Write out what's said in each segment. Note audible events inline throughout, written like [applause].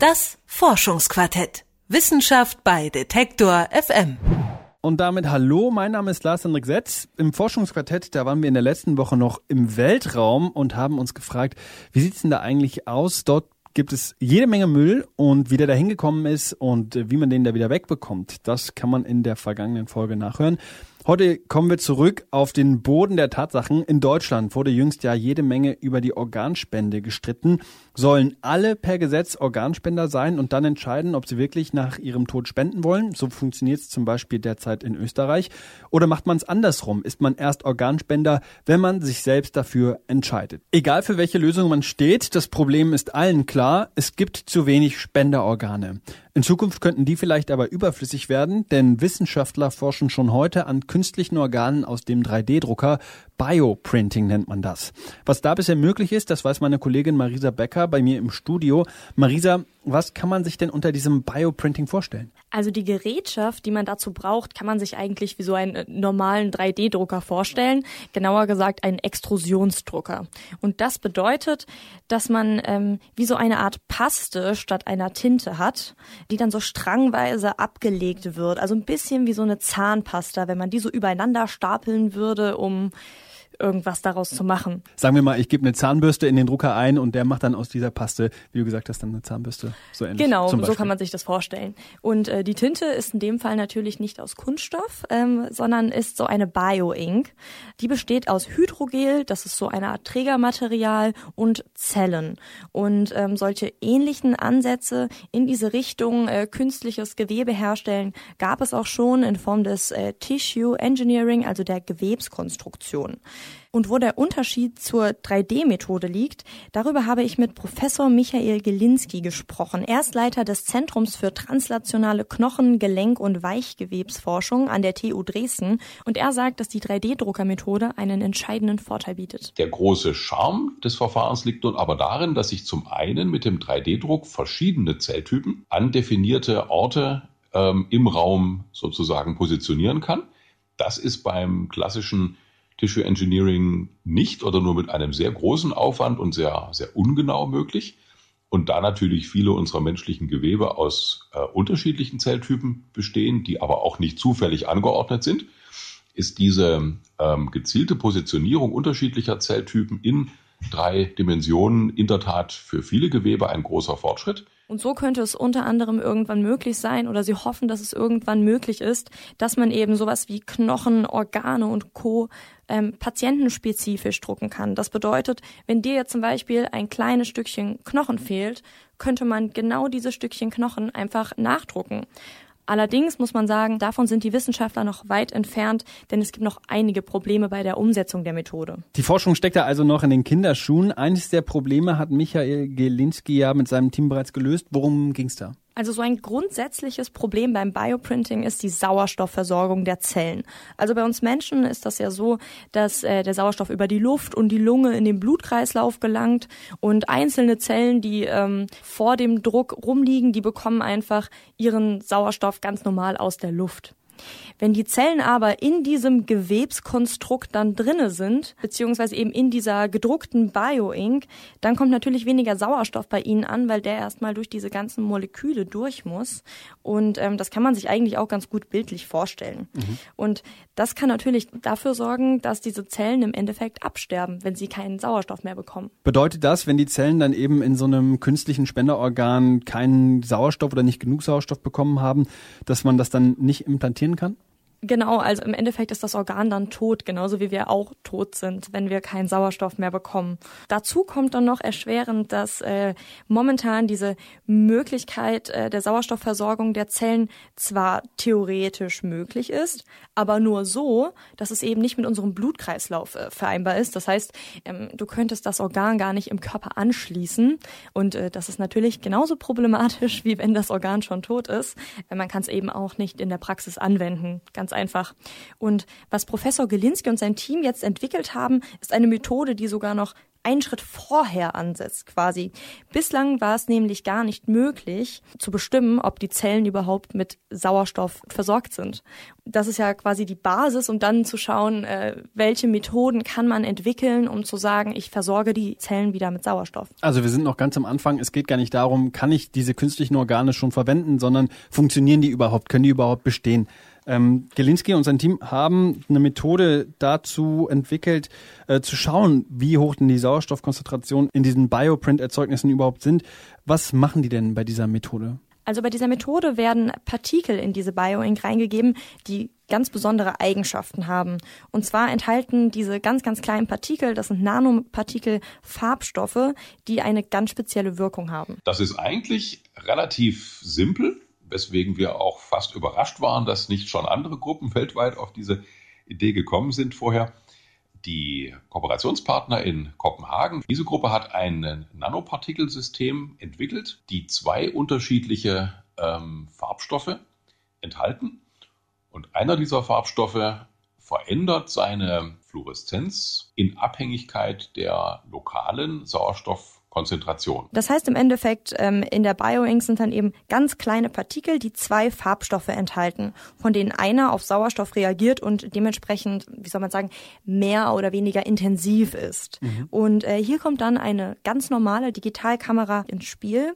Das Forschungsquartett. Wissenschaft bei Detektor FM. Und damit hallo, mein Name ist Lars Hendrik Setz. Im Forschungsquartett, da waren wir in der letzten Woche noch im Weltraum und haben uns gefragt, wie sieht's denn da eigentlich aus? Dort gibt es jede Menge Müll und wie der da hingekommen ist und wie man den da wieder wegbekommt. Das kann man in der vergangenen Folge nachhören. Heute kommen wir zurück auf den Boden der Tatsachen. In Deutschland wurde jüngst ja jede Menge über die Organspende gestritten. Sollen alle per Gesetz Organspender sein und dann entscheiden, ob sie wirklich nach ihrem Tod spenden wollen? So funktioniert es zum Beispiel derzeit in Österreich. Oder macht man es andersrum? Ist man erst Organspender, wenn man sich selbst dafür entscheidet? Egal für welche Lösung man steht, das Problem ist allen klar, es gibt zu wenig Spenderorgane. In Zukunft könnten die vielleicht aber überflüssig werden, denn Wissenschaftler forschen schon heute an künstlichen Organen aus dem 3D-Drucker. Bioprinting nennt man das. Was da bisher möglich ist, das weiß meine Kollegin Marisa Becker bei mir im Studio. Marisa, was kann man sich denn unter diesem Bioprinting vorstellen? Also die Gerätschaft, die man dazu braucht, kann man sich eigentlich wie so einen äh, normalen 3D-Drucker vorstellen. Genauer gesagt einen Extrusionsdrucker. Und das bedeutet, dass man ähm, wie so eine Art Paste statt einer Tinte hat, die dann so strangweise abgelegt wird. Also ein bisschen wie so eine Zahnpasta, wenn man die so übereinander stapeln würde, um irgendwas daraus zu machen. Sagen wir mal, ich gebe eine Zahnbürste in den Drucker ein und der macht dann aus dieser Paste, wie du gesagt hast, dann eine Zahnbürste. So ähnlich. Genau, so kann man sich das vorstellen. Und äh, die Tinte ist in dem Fall natürlich nicht aus Kunststoff, ähm, sondern ist so eine Bio-Ink. Die besteht aus Hydrogel, das ist so eine Art Trägermaterial und Zellen. Und ähm, solche ähnlichen Ansätze in diese Richtung äh, künstliches Gewebe herstellen gab es auch schon in Form des äh, Tissue Engineering, also der Gewebskonstruktion. Und wo der Unterschied zur 3D-Methode liegt, darüber habe ich mit Professor Michael Gelinski gesprochen. Er ist Leiter des Zentrums für translationale Knochen-, Gelenk- und Weichgewebsforschung an der TU Dresden. Und er sagt, dass die 3D-Druckermethode einen entscheidenden Vorteil bietet. Der große Charme des Verfahrens liegt nun aber darin, dass ich zum einen mit dem 3D-Druck verschiedene Zelltypen an definierte Orte ähm, im Raum sozusagen positionieren kann. Das ist beim klassischen Tissue Engineering nicht oder nur mit einem sehr großen Aufwand und sehr, sehr ungenau möglich. Und da natürlich viele unserer menschlichen Gewebe aus äh, unterschiedlichen Zelltypen bestehen, die aber auch nicht zufällig angeordnet sind, ist diese ähm, gezielte Positionierung unterschiedlicher Zelltypen in drei Dimensionen in der Tat für viele Gewebe ein großer Fortschritt. Und so könnte es unter anderem irgendwann möglich sein oder sie hoffen, dass es irgendwann möglich ist, dass man eben sowas wie Knochen, Organe und Co. Ähm, patientenspezifisch drucken kann. Das bedeutet, wenn dir jetzt zum Beispiel ein kleines Stückchen Knochen fehlt, könnte man genau dieses Stückchen Knochen einfach nachdrucken. Allerdings muss man sagen, davon sind die Wissenschaftler noch weit entfernt, denn es gibt noch einige Probleme bei der Umsetzung der Methode. Die Forschung steckt da also noch in den Kinderschuhen. Eines der Probleme hat Michael Gelinski ja mit seinem Team bereits gelöst. Worum ging es da? Also so ein grundsätzliches Problem beim Bioprinting ist die Sauerstoffversorgung der Zellen. Also bei uns Menschen ist das ja so, dass äh, der Sauerstoff über die Luft und die Lunge in den Blutkreislauf gelangt und einzelne Zellen, die ähm, vor dem Druck rumliegen, die bekommen einfach ihren Sauerstoff ganz normal aus der Luft. Wenn die Zellen aber in diesem Gewebskonstrukt dann drinne sind, beziehungsweise eben in dieser gedruckten Bioink, dann kommt natürlich weniger Sauerstoff bei ihnen an, weil der erstmal durch diese ganzen Moleküle durch muss. Und ähm, das kann man sich eigentlich auch ganz gut bildlich vorstellen. Mhm. Und das kann natürlich dafür sorgen, dass diese Zellen im Endeffekt absterben, wenn sie keinen Sauerstoff mehr bekommen. Bedeutet das, wenn die Zellen dann eben in so einem künstlichen Spenderorgan keinen Sauerstoff oder nicht genug Sauerstoff bekommen haben, dass man das dann nicht implantieren kann? Genau, also im Endeffekt ist das Organ dann tot, genauso wie wir auch tot sind, wenn wir keinen Sauerstoff mehr bekommen. Dazu kommt dann noch erschwerend, dass äh, momentan diese Möglichkeit äh, der Sauerstoffversorgung der Zellen zwar theoretisch möglich ist, aber nur so, dass es eben nicht mit unserem Blutkreislauf äh, vereinbar ist. Das heißt, ähm, du könntest das Organ gar nicht im Körper anschließen und äh, das ist natürlich genauso problematisch, [laughs] wie wenn das Organ schon tot ist. Äh, man kann es eben auch nicht in der Praxis anwenden. Ganz ganz einfach. Und was Professor Gelinski und sein Team jetzt entwickelt haben, ist eine Methode, die sogar noch einen Schritt vorher ansetzt quasi. Bislang war es nämlich gar nicht möglich zu bestimmen, ob die Zellen überhaupt mit Sauerstoff versorgt sind. Das ist ja quasi die Basis, um dann zu schauen, äh, welche Methoden kann man entwickeln, um zu sagen, ich versorge die Zellen wieder mit Sauerstoff. Also wir sind noch ganz am Anfang. Es geht gar nicht darum, kann ich diese künstlichen Organe schon verwenden, sondern funktionieren die überhaupt, können die überhaupt bestehen? Ähm, Gelinski und sein Team haben eine Methode dazu entwickelt, äh, zu schauen, wie hoch denn die Sauerstoffkonzentrationen in diesen Bioprint-Erzeugnissen überhaupt sind. Was machen die denn bei dieser Methode? Also bei dieser Methode werden Partikel in diese Bioink reingegeben, die ganz besondere Eigenschaften haben. Und zwar enthalten diese ganz, ganz kleinen Partikel, das sind Nanopartikel, Farbstoffe, die eine ganz spezielle Wirkung haben. Das ist eigentlich relativ simpel weswegen wir auch fast überrascht waren, dass nicht schon andere Gruppen weltweit auf diese Idee gekommen sind vorher. Die Kooperationspartner in Kopenhagen, diese Gruppe hat ein Nanopartikelsystem entwickelt, die zwei unterschiedliche ähm, Farbstoffe enthalten. Und einer dieser Farbstoffe verändert seine Fluoreszenz in Abhängigkeit der lokalen Sauerstoff Konzentration. Das heißt im Endeffekt, ähm, in der Bioink sind dann eben ganz kleine Partikel, die zwei Farbstoffe enthalten, von denen einer auf Sauerstoff reagiert und dementsprechend, wie soll man sagen, mehr oder weniger intensiv ist. Mhm. Und äh, hier kommt dann eine ganz normale Digitalkamera ins Spiel.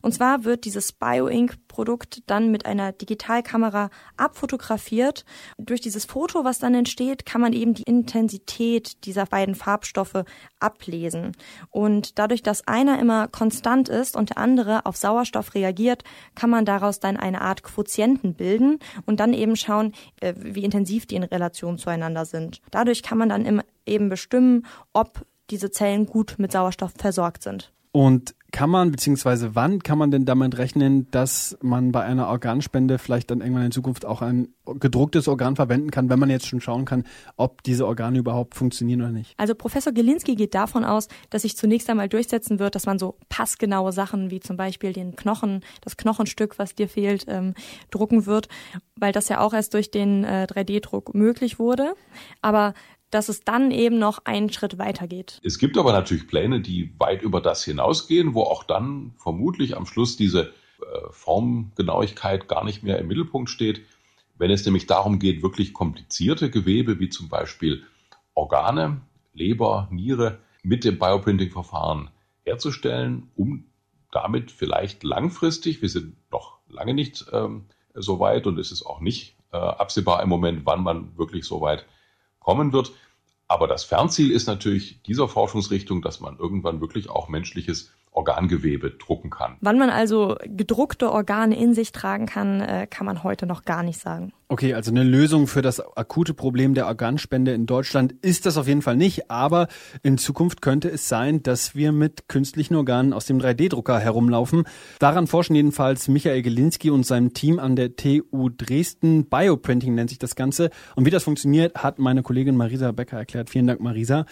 Und zwar wird dieses Bioink-Produkt dann mit einer Digitalkamera abfotografiert. Durch dieses Foto, was dann entsteht, kann man eben die Intensität dieser beiden Farbstoffe ablesen. Und dadurch, dass dass einer immer konstant ist und der andere auf Sauerstoff reagiert, kann man daraus dann eine Art Quotienten bilden und dann eben schauen, äh, wie intensiv die in Relation zueinander sind. Dadurch kann man dann eben bestimmen, ob diese Zellen gut mit Sauerstoff versorgt sind. Und kann man, beziehungsweise wann kann man denn damit rechnen, dass man bei einer Organspende vielleicht dann irgendwann in Zukunft auch ein gedrucktes Organ verwenden kann, wenn man jetzt schon schauen kann, ob diese Organe überhaupt funktionieren oder nicht? Also Professor Gelinski geht davon aus, dass sich zunächst einmal durchsetzen wird, dass man so passgenaue Sachen wie zum Beispiel den Knochen, das Knochenstück, was dir fehlt, ähm, drucken wird, weil das ja auch erst durch den äh, 3D-Druck möglich wurde. Aber dass es dann eben noch einen Schritt weiter geht. Es gibt aber natürlich Pläne, die weit über das hinausgehen, wo auch dann vermutlich am Schluss diese äh, Formgenauigkeit gar nicht mehr im Mittelpunkt steht. Wenn es nämlich darum geht, wirklich komplizierte Gewebe wie zum Beispiel Organe, Leber, Niere mit dem Bioprinting-Verfahren herzustellen, um damit vielleicht langfristig, wir sind noch lange nicht ähm, so weit und es ist auch nicht äh, absehbar im Moment, wann man wirklich so weit kommen wird. Aber das Fernziel ist natürlich dieser Forschungsrichtung, dass man irgendwann wirklich auch menschliches Organgewebe drucken kann. Wann man also gedruckte Organe in sich tragen kann, äh, kann man heute noch gar nicht sagen. Okay, also eine Lösung für das akute Problem der Organspende in Deutschland ist das auf jeden Fall nicht, aber in Zukunft könnte es sein, dass wir mit künstlichen Organen aus dem 3D-Drucker herumlaufen. Daran forschen jedenfalls Michael Gelinski und sein Team an der TU Dresden. Bioprinting nennt sich das Ganze. Und wie das funktioniert, hat meine Kollegin Marisa Becker erklärt. Vielen Dank, Marisa.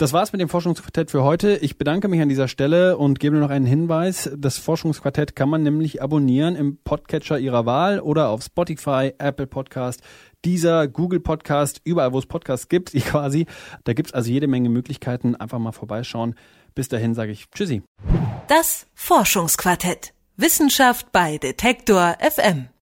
Das war's mit dem Forschungsquartett für heute. Ich bedanke mich an dieser Stelle und gebe noch einen Hinweis. Das Forschungsquartett kann man nämlich abonnieren im Podcatcher Ihrer Wahl oder auf Spotify, Apple Podcast, dieser Google Podcast, überall wo es Podcasts gibt, [laughs] quasi. Da gibt's also jede Menge Möglichkeiten. Einfach mal vorbeischauen. Bis dahin sage ich Tschüssi. Das Forschungsquartett. Wissenschaft bei Detektor FM.